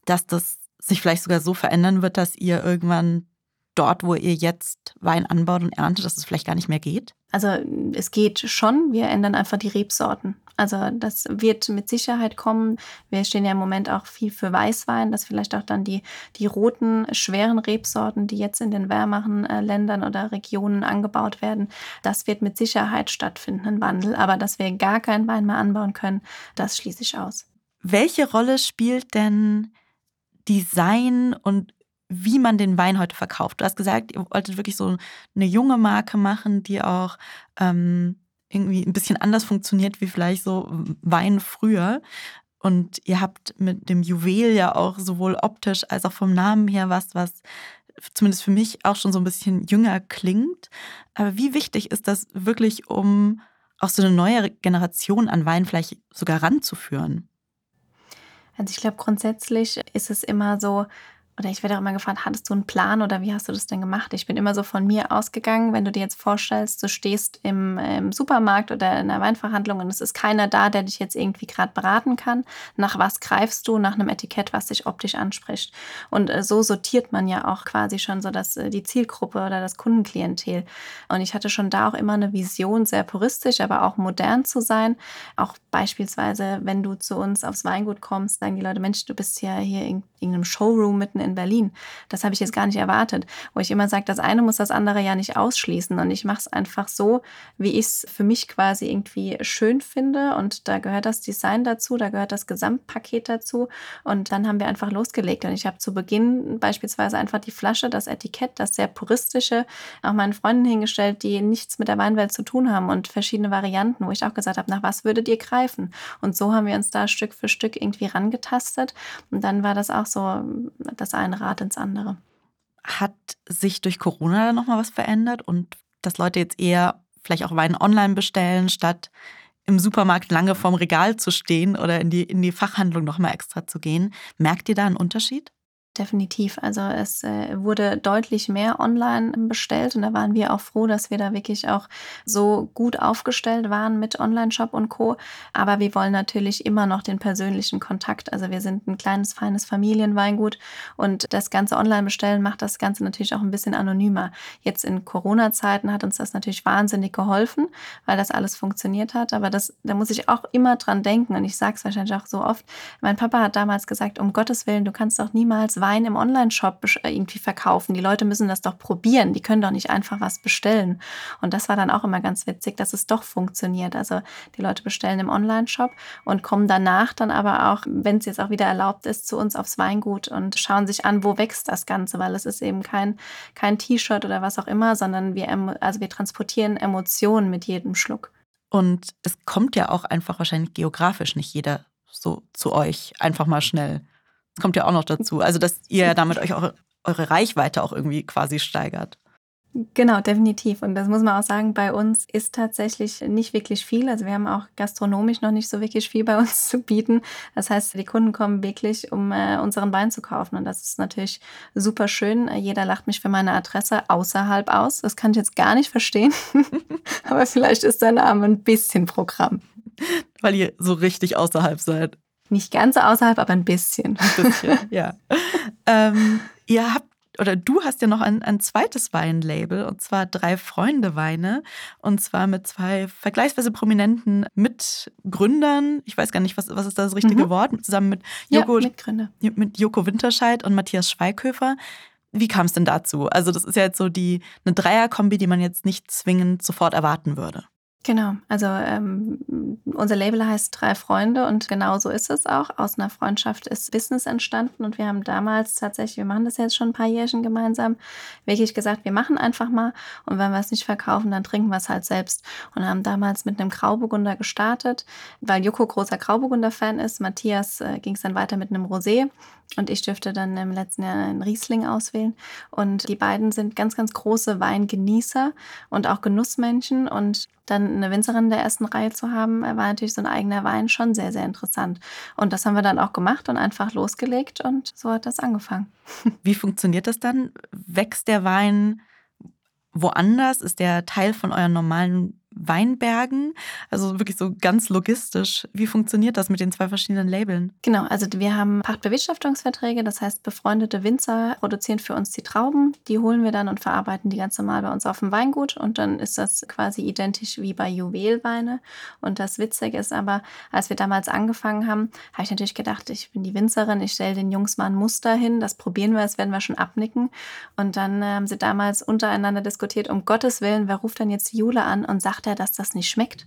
dass das sich vielleicht sogar so verändern wird, dass ihr irgendwann dort, wo ihr jetzt Wein anbaut und erntet, dass es vielleicht gar nicht mehr geht? Also es geht schon, wir ändern einfach die Rebsorten. Also das wird mit Sicherheit kommen. Wir stehen ja im Moment auch viel für Weißwein, dass vielleicht auch dann die, die roten, schweren Rebsorten, die jetzt in den wärmeren äh, Ländern oder Regionen angebaut werden, das wird mit Sicherheit stattfinden, ein Wandel. Aber dass wir gar keinen Wein mehr anbauen können, das schließe ich aus. Welche Rolle spielt denn Design und wie man den Wein heute verkauft. Du hast gesagt, ihr wolltet wirklich so eine junge Marke machen, die auch ähm, irgendwie ein bisschen anders funktioniert wie vielleicht so Wein früher. Und ihr habt mit dem Juwel ja auch sowohl optisch als auch vom Namen her was, was zumindest für mich auch schon so ein bisschen jünger klingt. Aber wie wichtig ist das wirklich, um auch so eine neue Generation an Wein vielleicht sogar ranzuführen? Also ich glaube, grundsätzlich ist es immer so, oder ich werde auch immer gefragt, hattest du einen Plan oder wie hast du das denn gemacht? Ich bin immer so von mir ausgegangen, wenn du dir jetzt vorstellst, du stehst im, im Supermarkt oder in einer Weinverhandlung und es ist keiner da, der dich jetzt irgendwie gerade beraten kann. Nach was greifst du? Nach einem Etikett, was dich optisch anspricht. Und äh, so sortiert man ja auch quasi schon so das, äh, die Zielgruppe oder das Kundenklientel. Und ich hatte schon da auch immer eine Vision, sehr puristisch, aber auch modern zu sein. Auch beispielsweise, wenn du zu uns aufs Weingut kommst, sagen die Leute, Mensch, du bist ja hier in irgendeinem Showroom mitten in Berlin. Das habe ich jetzt gar nicht erwartet. Wo ich immer sage, das eine muss das andere ja nicht ausschließen. Und ich mache es einfach so, wie ich es für mich quasi irgendwie schön finde. Und da gehört das Design dazu, da gehört das Gesamtpaket dazu. Und dann haben wir einfach losgelegt. Und ich habe zu Beginn beispielsweise einfach die Flasche, das Etikett, das sehr puristische, auch meinen Freunden hingestellt, die nichts mit der Weinwelt zu tun haben und verschiedene Varianten, wo ich auch gesagt habe, nach was würdet ihr greifen? Und so haben wir uns da Stück für Stück irgendwie rangetastet. Und dann war das auch so das eine Rad ins andere. Hat sich durch Corona nochmal was verändert und dass Leute jetzt eher vielleicht auch Wein online bestellen, statt im Supermarkt lange vorm Regal zu stehen oder in die, in die Fachhandlung nochmal extra zu gehen? Merkt ihr da einen Unterschied? Definitiv. Also es äh, wurde deutlich mehr online bestellt und da waren wir auch froh, dass wir da wirklich auch so gut aufgestellt waren mit Online-Shop und Co. Aber wir wollen natürlich immer noch den persönlichen Kontakt. Also wir sind ein kleines, feines Familienweingut und das ganze Online-Bestellen macht das Ganze natürlich auch ein bisschen anonymer. Jetzt in Corona-Zeiten hat uns das natürlich wahnsinnig geholfen, weil das alles funktioniert hat. Aber das, da muss ich auch immer dran denken und ich sage es wahrscheinlich auch so oft. Mein Papa hat damals gesagt, um Gottes Willen, du kannst doch niemals Wein im Online-Shop äh, irgendwie verkaufen. Die Leute müssen das doch probieren. Die können doch nicht einfach was bestellen. Und das war dann auch immer ganz witzig, dass es doch funktioniert. Also die Leute bestellen im Online-Shop und kommen danach dann aber auch, wenn es jetzt auch wieder erlaubt ist, zu uns aufs Weingut und schauen sich an, wo wächst das Ganze, weil es ist eben kein, kein T-Shirt oder was auch immer, sondern wir, also wir transportieren Emotionen mit jedem Schluck. Und es kommt ja auch einfach wahrscheinlich geografisch nicht jeder so zu euch einfach mal schnell. Das kommt ja auch noch dazu. Also, dass ihr damit euch eure, eure Reichweite auch irgendwie quasi steigert. Genau, definitiv. Und das muss man auch sagen, bei uns ist tatsächlich nicht wirklich viel. Also wir haben auch gastronomisch noch nicht so wirklich viel bei uns *laughs* zu bieten. Das heißt, die Kunden kommen wirklich, um äh, unseren Wein zu kaufen. Und das ist natürlich super schön. Jeder lacht mich für meine Adresse außerhalb aus. Das kann ich jetzt gar nicht verstehen. *laughs* aber vielleicht ist der Name ein bisschen Programm. Weil ihr so richtig außerhalb seid. Nicht ganz außerhalb, aber ein bisschen. Ein bisschen, *laughs* ja. ähm, ihr habt oder du hast ja noch ein, ein zweites Weinlabel und zwar drei Freunde Weine und zwar mit zwei vergleichsweise prominenten Mitgründern. Ich weiß gar nicht, was, was ist das richtige mhm. Wort? Zusammen mit Joko, ja, mit Joko Winterscheid und Matthias Schweighöfer. Wie kam es denn dazu? Also, das ist ja jetzt so die eine Dreierkombi, die man jetzt nicht zwingend sofort erwarten würde. Genau, also ähm, unser Label heißt Drei Freunde und genau so ist es auch. Aus einer Freundschaft ist Business entstanden und wir haben damals tatsächlich, wir machen das jetzt schon ein paar Jährchen gemeinsam, wirklich gesagt, wir machen einfach mal und wenn wir es nicht verkaufen, dann trinken wir es halt selbst. Und haben damals mit einem Grauburgunder gestartet, weil Joko großer Grauburgunder-Fan ist. Matthias äh, ging es dann weiter mit einem Rosé und ich dürfte dann im letzten Jahr einen Riesling auswählen. Und die beiden sind ganz, ganz große Weingenießer und auch Genussmenschen. Und dann eine Winzerin der ersten Reihe zu haben, war natürlich so ein eigener Wein schon sehr, sehr interessant. Und das haben wir dann auch gemacht und einfach losgelegt und so hat das angefangen. *laughs* Wie funktioniert das dann? Wächst der Wein woanders? Ist der Teil von euren normalen Weinbergen. Also wirklich so ganz logistisch. Wie funktioniert das mit den zwei verschiedenen Labeln? Genau, also wir haben Pachtbewirtschaftungsverträge, das heißt befreundete Winzer produzieren für uns die Trauben, die holen wir dann und verarbeiten die ganz normal bei uns auf dem Weingut und dann ist das quasi identisch wie bei Juwelweine. Und das Witzige ist aber, als wir damals angefangen haben, habe ich natürlich gedacht, ich bin die Winzerin, ich stelle den Jungs mal ein Muster hin, das probieren wir, das werden wir schon abnicken. Und dann haben sie damals untereinander diskutiert, um Gottes Willen, wer ruft denn jetzt Jule an und sagt, sagt er, dass das nicht schmeckt.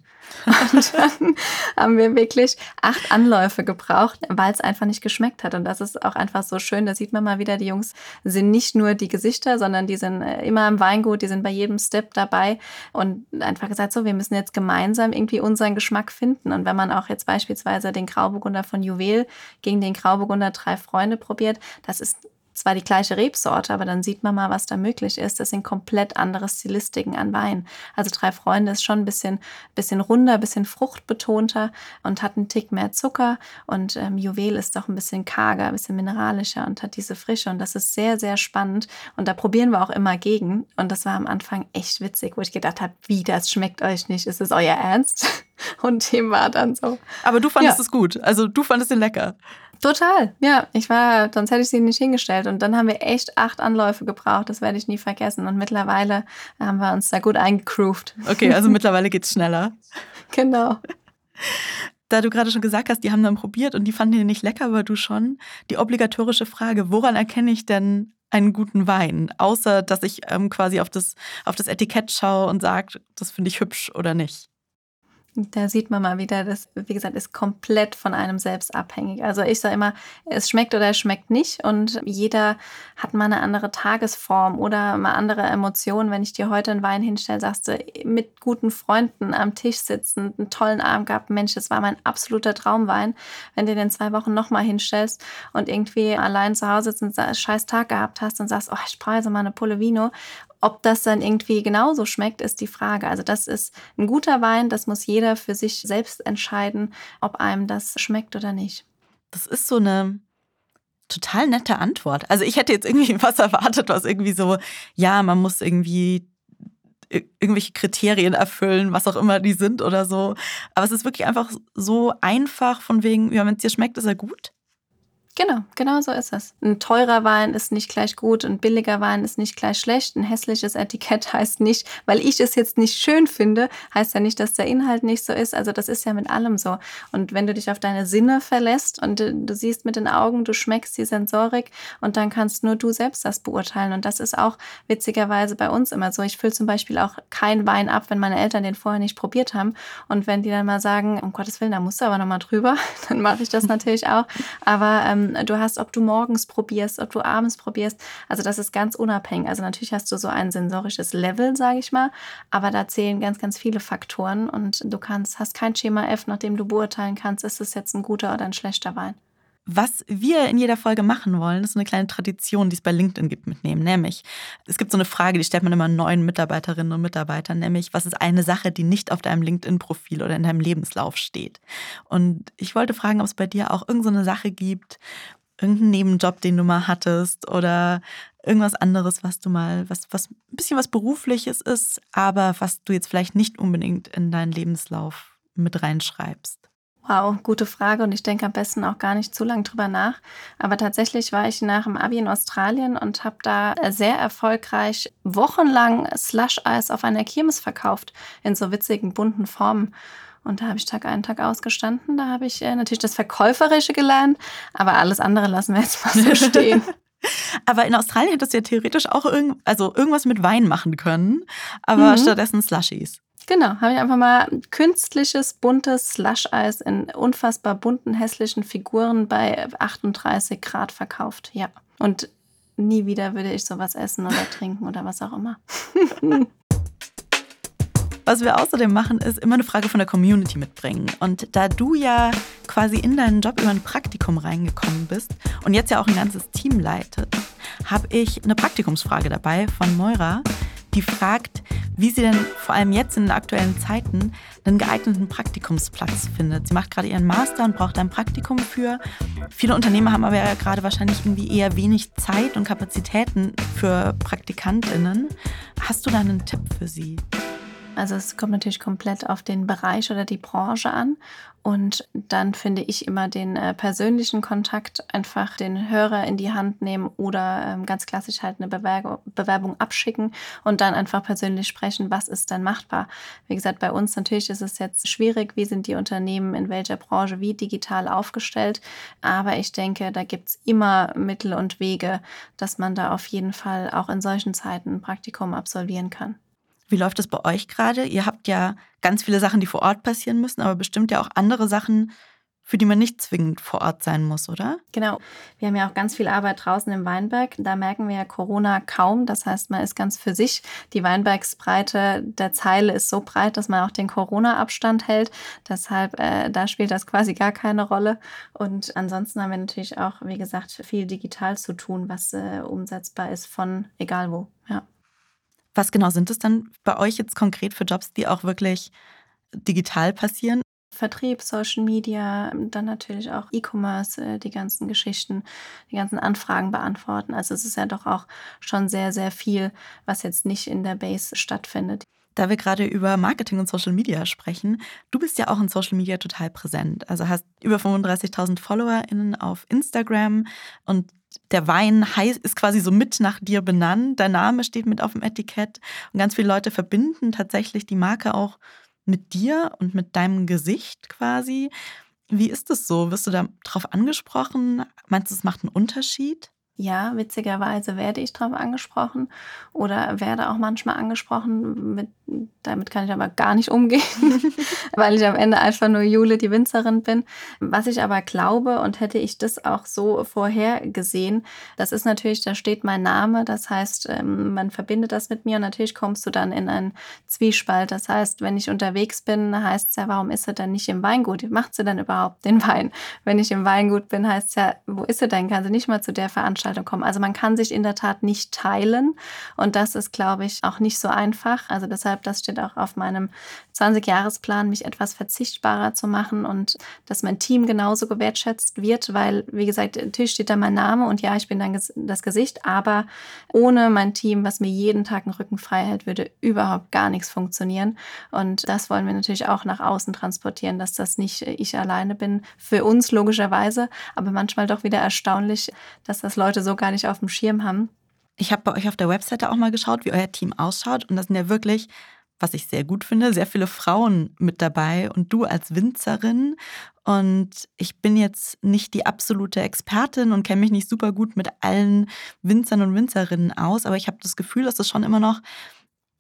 Und *laughs* dann haben wir wirklich acht Anläufe gebraucht, weil es einfach nicht geschmeckt hat. Und das ist auch einfach so schön. Da sieht man mal wieder, die Jungs sind nicht nur die Gesichter, sondern die sind äh, immer im Weingut, die sind bei jedem Step dabei und einfach gesagt, so, wir müssen jetzt gemeinsam irgendwie unseren Geschmack finden. Und wenn man auch jetzt beispielsweise den Grauburgunder von Juwel gegen den Grauburgunder drei Freunde probiert, das ist zwar die gleiche Rebsorte, aber dann sieht man mal, was da möglich ist. Das sind komplett andere Stilistiken an Wein. Also Drei Freunde ist schon ein bisschen, bisschen runder, ein bisschen fruchtbetonter und hat einen Tick mehr Zucker. Und ähm, Juwel ist doch ein bisschen karger, ein bisschen mineralischer und hat diese Frische. Und das ist sehr, sehr spannend. Und da probieren wir auch immer gegen. Und das war am Anfang echt witzig, wo ich gedacht habe, wie, das schmeckt euch nicht? Ist es euer Ernst? *laughs* Und dem war dann so. Aber du fandest ja. es gut. Also du fandest ihn lecker. Total, ja. Ich war, sonst hätte ich sie nicht hingestellt. Und dann haben wir echt acht Anläufe gebraucht. Das werde ich nie vergessen. Und mittlerweile haben wir uns da gut eingegroovt. Okay, also *laughs* mittlerweile geht es schneller. Genau. Da du gerade schon gesagt hast, die haben dann probiert und die fanden den nicht lecker, aber du schon. Die obligatorische Frage, woran erkenne ich denn einen guten Wein? Außer, dass ich ähm, quasi auf das, auf das Etikett schaue und sage, das finde ich hübsch oder nicht. Da sieht man mal wieder, das, wie gesagt, ist komplett von einem selbst abhängig. Also ich sage immer, es schmeckt oder es schmeckt nicht und jeder hat mal eine andere Tagesform oder mal andere Emotionen. Wenn ich dir heute einen Wein hinstelle, sagst du, mit guten Freunden am Tisch sitzen, einen tollen Abend gehabt, Mensch, das war mein absoluter Traumwein. Wenn du den zwei Wochen nochmal hinstellst und irgendwie allein zu Hause sitzt und einen scheiß Tag gehabt hast und sagst, oh, ich preise mal eine Pulle Vino ob das dann irgendwie genauso schmeckt, ist die Frage. Also das ist ein guter Wein, das muss jeder für sich selbst entscheiden, ob einem das schmeckt oder nicht. Das ist so eine total nette Antwort. Also ich hätte jetzt irgendwie *laughs* was erwartet, was irgendwie so, ja, man muss irgendwie irgendwelche Kriterien erfüllen, was auch immer die sind oder so. Aber es ist wirklich einfach so einfach von wegen, ja, wenn es dir schmeckt, ist er gut. Genau, genau so ist es. Ein teurer Wein ist nicht gleich gut, ein billiger Wein ist nicht gleich schlecht. Ein hässliches Etikett *laughs* heißt nicht, weil ich es jetzt nicht schön finde, heißt ja nicht, dass der Inhalt nicht so ist. Also das ist ja mit allem so. Und wenn du dich auf deine Sinne verlässt und du, du siehst mit den Augen, du schmeckst die Sensorik und dann kannst nur du selbst das beurteilen. Und das ist auch witzigerweise bei uns immer so. Ich fülle zum Beispiel auch keinen Wein ab, wenn meine Eltern den vorher nicht probiert haben. Und wenn die dann mal sagen, um Gottes Willen, da musst du aber nochmal drüber, *laughs* dann mache ich das natürlich auch. Aber ähm, du hast, ob du morgens probierst, ob du abends probierst. Also das ist ganz unabhängig. Also natürlich hast du so ein sensorisches Level, sage ich mal, aber da zählen ganz, ganz viele Faktoren und du kannst, hast kein Schema F, nach dem du beurteilen kannst, ist es jetzt ein guter oder ein schlechter Wein. Was wir in jeder Folge machen wollen, ist eine kleine Tradition, die es bei LinkedIn gibt, mitnehmen. Nämlich, es gibt so eine Frage, die stellt man immer neuen Mitarbeiterinnen und Mitarbeitern, nämlich, was ist eine Sache, die nicht auf deinem LinkedIn-Profil oder in deinem Lebenslauf steht? Und ich wollte fragen, ob es bei dir auch irgendeine so Sache gibt, irgendeinen Nebenjob, den du mal hattest oder irgendwas anderes, was du mal, was, was ein bisschen was Berufliches ist, aber was du jetzt vielleicht nicht unbedingt in deinen Lebenslauf mit reinschreibst. Wow, gute Frage und ich denke am besten auch gar nicht zu lange drüber nach. Aber tatsächlich war ich nach dem Abi in Australien und habe da sehr erfolgreich wochenlang Slush-Eis auf einer Kirmes verkauft in so witzigen bunten Formen. Und da habe ich Tag ein, Tag ausgestanden. Da habe ich äh, natürlich das Verkäuferische gelernt, aber alles andere lassen wir jetzt mal so *laughs* stehen. aber in Australien hättest du ja theoretisch auch irgend, also irgendwas mit Wein machen können, aber mhm. stattdessen Slushies. Genau, habe ich einfach mal künstliches, buntes Slush-Eis in unfassbar bunten, hässlichen Figuren bei 38 Grad verkauft. Ja. Und nie wieder würde ich sowas essen oder *laughs* trinken oder was auch immer. *laughs* Was wir außerdem machen, ist immer eine Frage von der Community mitbringen. Und da du ja quasi in deinen Job über ein Praktikum reingekommen bist und jetzt ja auch ein ganzes Team leitet, habe ich eine Praktikumsfrage dabei von Moira, die fragt, wie sie denn vor allem jetzt in den aktuellen Zeiten einen geeigneten Praktikumsplatz findet. Sie macht gerade ihren Master und braucht ein Praktikum für. Viele Unternehmer haben aber ja gerade wahrscheinlich irgendwie eher wenig Zeit und Kapazitäten für Praktikantinnen. Hast du da einen Tipp für sie? Also es kommt natürlich komplett auf den Bereich oder die Branche an. Und dann finde ich immer den äh, persönlichen Kontakt, einfach den Hörer in die Hand nehmen oder ähm, ganz klassisch halt eine Bewerbung, Bewerbung abschicken und dann einfach persönlich sprechen, was ist denn machbar. Wie gesagt, bei uns natürlich ist es jetzt schwierig, wie sind die Unternehmen in welcher Branche wie digital aufgestellt. Aber ich denke, da gibt es immer Mittel und Wege, dass man da auf jeden Fall auch in solchen Zeiten ein Praktikum absolvieren kann. Wie läuft es bei euch gerade? Ihr habt ja ganz viele Sachen, die vor Ort passieren müssen, aber bestimmt ja auch andere Sachen, für die man nicht zwingend vor Ort sein muss, oder? Genau. Wir haben ja auch ganz viel Arbeit draußen im Weinberg. Da merken wir ja Corona kaum. Das heißt, man ist ganz für sich. Die Weinbergsbreite der Zeile ist so breit, dass man auch den Corona-Abstand hält. Deshalb, äh, da spielt das quasi gar keine Rolle. Und ansonsten haben wir natürlich auch, wie gesagt, viel digital zu tun, was äh, umsetzbar ist von egal wo. Ja. Was genau sind es dann bei euch jetzt konkret für Jobs, die auch wirklich digital passieren? Vertrieb, Social Media, dann natürlich auch E-Commerce, äh, die ganzen Geschichten, die ganzen Anfragen beantworten. Also es ist ja doch auch schon sehr, sehr viel, was jetzt nicht in der Base stattfindet. Da wir gerade über Marketing und Social Media sprechen, du bist ja auch in Social Media total präsent. Also hast über 35.000 FollowerInnen auf Instagram und der Wein ist quasi so mit nach dir benannt. Dein Name steht mit auf dem Etikett. Und ganz viele Leute verbinden tatsächlich die Marke auch mit dir und mit deinem Gesicht quasi. Wie ist es so? Wirst du da drauf angesprochen? Meinst du, es macht einen Unterschied? Ja, witzigerweise werde ich darauf angesprochen oder werde auch manchmal angesprochen. Mit, damit kann ich aber gar nicht umgehen, *laughs* weil ich am Ende einfach nur Jule, die Winzerin bin. Was ich aber glaube und hätte ich das auch so vorher gesehen, das ist natürlich, da steht mein Name. Das heißt, ähm, man verbindet das mit mir und natürlich kommst du dann in einen Zwiespalt. Das heißt, wenn ich unterwegs bin, heißt es ja, warum ist sie denn nicht im Weingut? Macht sie denn überhaupt den Wein? Wenn ich im Weingut bin, heißt es ja, wo ist sie denn? Kann sie nicht mal zu der Veranstaltung Veranstaltung kommen. Also man kann sich in der Tat nicht teilen und das ist, glaube ich, auch nicht so einfach. Also deshalb, das steht auch auf meinem 20-Jahresplan, mich etwas verzichtbarer zu machen und dass mein Team genauso gewertschätzt wird, weil, wie gesagt, natürlich steht da mein Name und ja, ich bin dann das Gesicht, aber ohne mein Team, was mir jeden Tag den Rücken frei hält, würde überhaupt gar nichts funktionieren. Und das wollen wir natürlich auch nach außen transportieren, dass das nicht ich alleine bin. Für uns logischerweise, aber manchmal doch wieder erstaunlich, dass das Leute Leute so gar nicht auf dem Schirm haben. Ich habe bei euch auf der Webseite auch mal geschaut, wie euer Team ausschaut. Und das sind ja wirklich, was ich sehr gut finde, sehr viele Frauen mit dabei und du als Winzerin. Und ich bin jetzt nicht die absolute Expertin und kenne mich nicht super gut mit allen Winzern und Winzerinnen aus, aber ich habe das Gefühl, dass es schon immer noch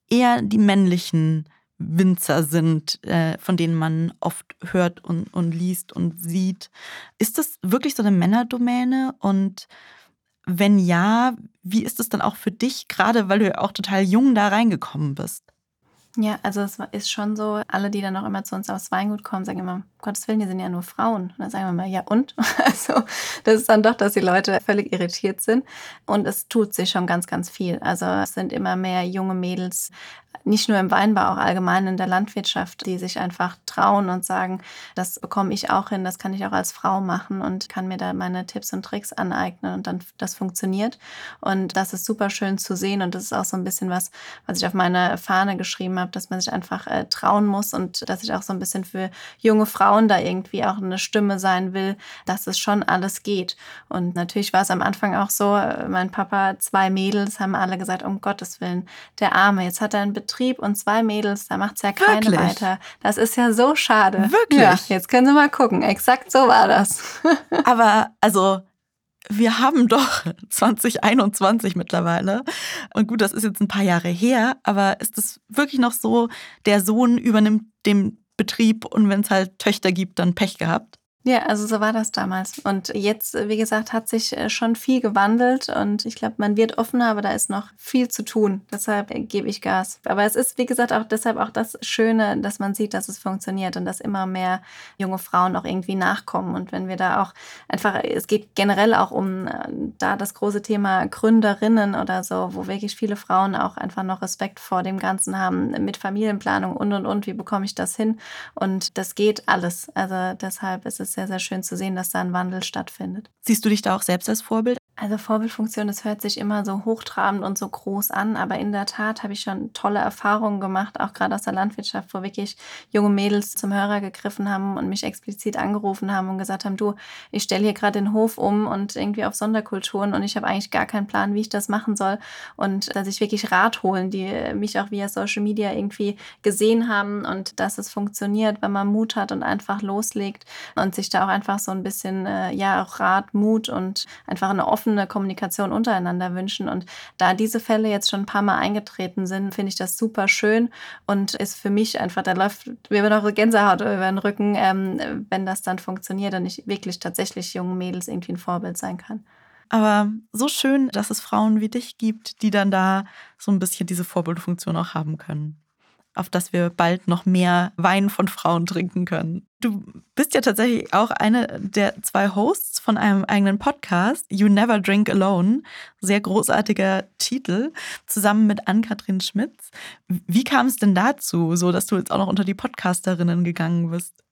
eher die männlichen Winzer sind, äh, von denen man oft hört und, und liest und sieht. Ist das wirklich so eine Männerdomäne? Und wenn ja, wie ist es dann auch für dich, gerade weil du ja auch total jung da reingekommen bist? Ja, also es ist schon so, alle, die dann auch immer zu uns aufs Weingut kommen, sagen immer, Gottes Willen, die sind ja nur Frauen. Und dann sagen wir mal, ja und? *laughs* Also das ist dann doch, dass die Leute völlig irritiert sind. Und es tut sich schon ganz, ganz viel. Also es sind immer mehr junge Mädels, nicht nur im Weinbau, auch allgemein in der Landwirtschaft, die sich einfach trauen und sagen, das bekomme ich auch hin, das kann ich auch als Frau machen und kann mir da meine Tipps und Tricks aneignen und dann das funktioniert. Und das ist super schön zu sehen und das ist auch so ein bisschen was, was ich auf meine Fahne geschrieben habe, dass man sich einfach äh, trauen muss und dass ich auch so ein bisschen für junge Frauen da irgendwie auch eine Stimme sein will, dass es schon alles geht. Und natürlich war es am Anfang auch so, äh, mein Papa, zwei Mädels haben alle gesagt, um Gottes Willen, der Arme, jetzt hat er einen Betrieb und zwei Mädels, da macht es ja keine Wirklich? weiter. Das ist ja so schade. Wirklich? Ja, jetzt können Sie mal gucken. Exakt so war das. *laughs* Aber also wir haben doch *laughs* 2021 mittlerweile. Und gut, das ist jetzt ein paar Jahre her, aber ist es wirklich noch so, der Sohn übernimmt den Betrieb und wenn es halt Töchter gibt, dann Pech gehabt? Ja, also so war das damals. Und jetzt, wie gesagt, hat sich äh, schon viel gewandelt und ich glaube, man wird offener, aber da ist noch viel zu tun. Deshalb äh, gebe ich Gas. Aber es ist, wie gesagt, auch deshalb auch das Schöne, dass man sieht, dass es funktioniert und dass immer mehr junge Frauen auch irgendwie nachkommen. Und wenn wir da auch einfach, es geht generell auch um äh, da das große Thema Gründerinnen oder so, wo wirklich viele Frauen auch einfach noch Respekt vor dem Ganzen haben mit Familienplanung und und und, wie bekomme ich das hin? Und das geht alles. Also deshalb ist es sehr, sehr schön zu sehen, dass da ein Wandel stattfindet. Siehst du dich da auch selbst als Vorbild? Also Vorbildfunktion, das hört sich immer so hochtrabend und so groß an, aber in der Tat habe ich schon tolle Erfahrungen gemacht, auch gerade aus der Landwirtschaft, wo wirklich junge Mädels zum Hörer gegriffen haben und mich explizit angerufen haben und gesagt haben, du, ich stelle hier gerade den Hof um und irgendwie auf Sonderkulturen und ich habe eigentlich gar keinen Plan, wie ich das machen soll. Und dass ich wirklich Rat holen, die mich auch via Social Media irgendwie gesehen haben und dass es funktioniert, wenn man Mut hat und einfach loslegt und sich da auch einfach so ein bisschen, äh, ja, auch Rat, Mut und einfach eine offene offene Kommunikation untereinander wünschen. Und da diese Fälle jetzt schon ein paar Mal eingetreten sind, finde ich das super schön und ist für mich einfach, da läuft mir noch Gänsehaut über den Rücken, ähm, wenn das dann funktioniert und ich wirklich tatsächlich jungen Mädels irgendwie ein Vorbild sein kann. Aber so schön, dass es Frauen wie dich gibt, die dann da so ein bisschen diese Vorbildfunktion auch haben können auf das wir bald noch mehr Wein von Frauen trinken können. Du bist ja tatsächlich auch eine der zwei Hosts von einem eigenen Podcast, You Never Drink Alone. Sehr großartiger Titel, zusammen mit Ann-Kathrin Schmitz. Wie kam es denn dazu, so dass du jetzt auch noch unter die Podcasterinnen gegangen bist?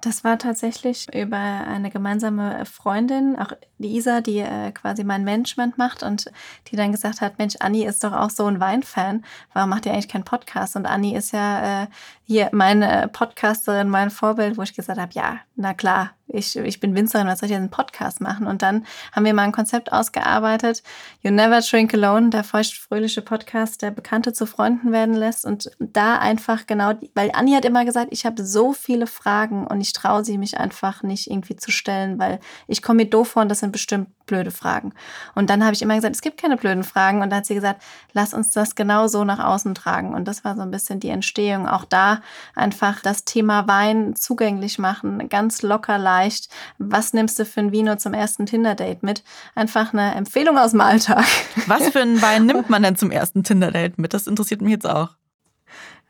Das war tatsächlich über eine gemeinsame Freundin, auch die Isa, die äh, quasi mein Management macht und die dann gesagt hat, Mensch, Anni ist doch auch so ein Weinfan. Warum macht ihr eigentlich keinen Podcast? Und Anni ist ja äh, hier meine Podcasterin, mein Vorbild, wo ich gesagt habe, ja, na klar, ich, ich bin Winzerin, was soll ich jetzt einen Podcast machen? Und dann haben wir mal ein Konzept ausgearbeitet, You Never Shrink Alone, der feuchtfröhliche Podcast, der Bekannte zu Freunden werden lässt. Und da einfach genau, weil Anni hat immer gesagt, ich habe so viele Fragen und ich traue sie mich einfach nicht irgendwie zu stellen, weil ich komme mir doof vor und das sind bestimmt blöde Fragen. Und dann habe ich immer gesagt, es gibt keine blöden Fragen. Und da hat sie gesagt, lass uns das genau so nach außen tragen. Und das war so ein bisschen die Entstehung. Auch da einfach das Thema Wein zugänglich machen, ganz locker leicht. Was nimmst du für ein Vino zum ersten Tinder-Date mit? Einfach eine Empfehlung aus dem Alltag. *laughs* Was für einen Wein nimmt man denn zum ersten Tinder-Date mit? Das interessiert mich jetzt auch.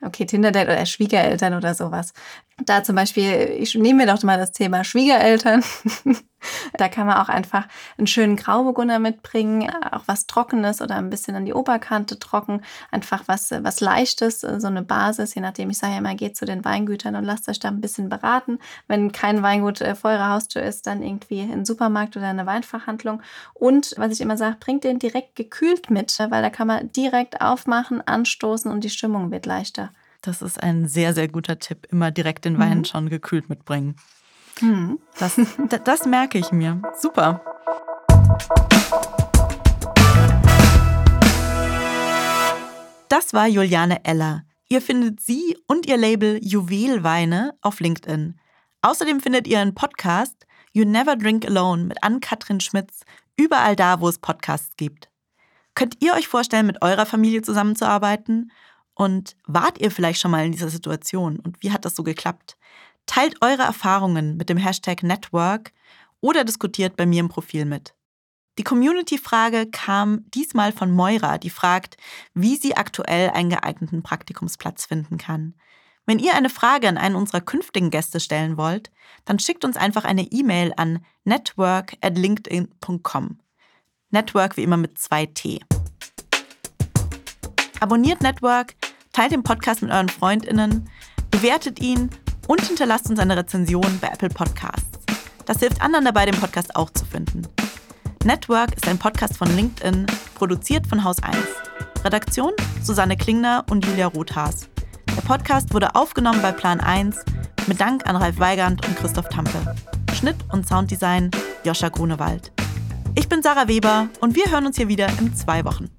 Okay, Tinder-Date oder Schwiegereltern oder sowas. Da zum Beispiel, ich nehme mir doch mal das Thema Schwiegereltern. *laughs* Da kann man auch einfach einen schönen Grauburgunder mitbringen, auch was Trockenes oder ein bisschen an die Oberkante trocken. Einfach was, was Leichtes, so eine Basis, je nachdem. Ich sage ja immer, geht zu den Weingütern und lasst euch da ein bisschen beraten. Wenn kein Weingut äh, vor eurer Haustür ist, dann irgendwie ein Supermarkt oder eine Weinfachhandlung. Und was ich immer sage, bringt den direkt gekühlt mit, weil da kann man direkt aufmachen, anstoßen und die Stimmung wird leichter. Das ist ein sehr, sehr guter Tipp. Immer direkt den Wein mhm. schon gekühlt mitbringen. Hm. Das, das merke ich mir. Super. Das war Juliane Eller. Ihr findet sie und ihr Label Juwelweine auf LinkedIn. Außerdem findet ihr einen Podcast You Never Drink Alone mit Ann-Kathrin Schmitz überall da, wo es Podcasts gibt. Könnt ihr euch vorstellen, mit eurer Familie zusammenzuarbeiten? Und wart ihr vielleicht schon mal in dieser Situation? Und wie hat das so geklappt? Teilt eure Erfahrungen mit dem Hashtag Network oder diskutiert bei mir im Profil mit. Die Community-Frage kam diesmal von Moira, die fragt, wie sie aktuell einen geeigneten Praktikumsplatz finden kann. Wenn ihr eine Frage an einen unserer künftigen Gäste stellen wollt, dann schickt uns einfach eine E-Mail an network@linkedin.com. Network wie immer mit zwei T. Abonniert Network, teilt den Podcast mit euren Freundinnen, bewertet ihn und hinterlasst uns eine Rezension bei Apple Podcasts. Das hilft anderen dabei, den Podcast auch zu finden. Network ist ein Podcast von LinkedIn, produziert von Haus 1. Redaktion Susanne Klingner und Julia Rothaas. Der Podcast wurde aufgenommen bei Plan 1 mit Dank an Ralf Weigand und Christoph Tampe. Schnitt und Sounddesign Joscha Grunewald. Ich bin Sarah Weber und wir hören uns hier wieder in zwei Wochen.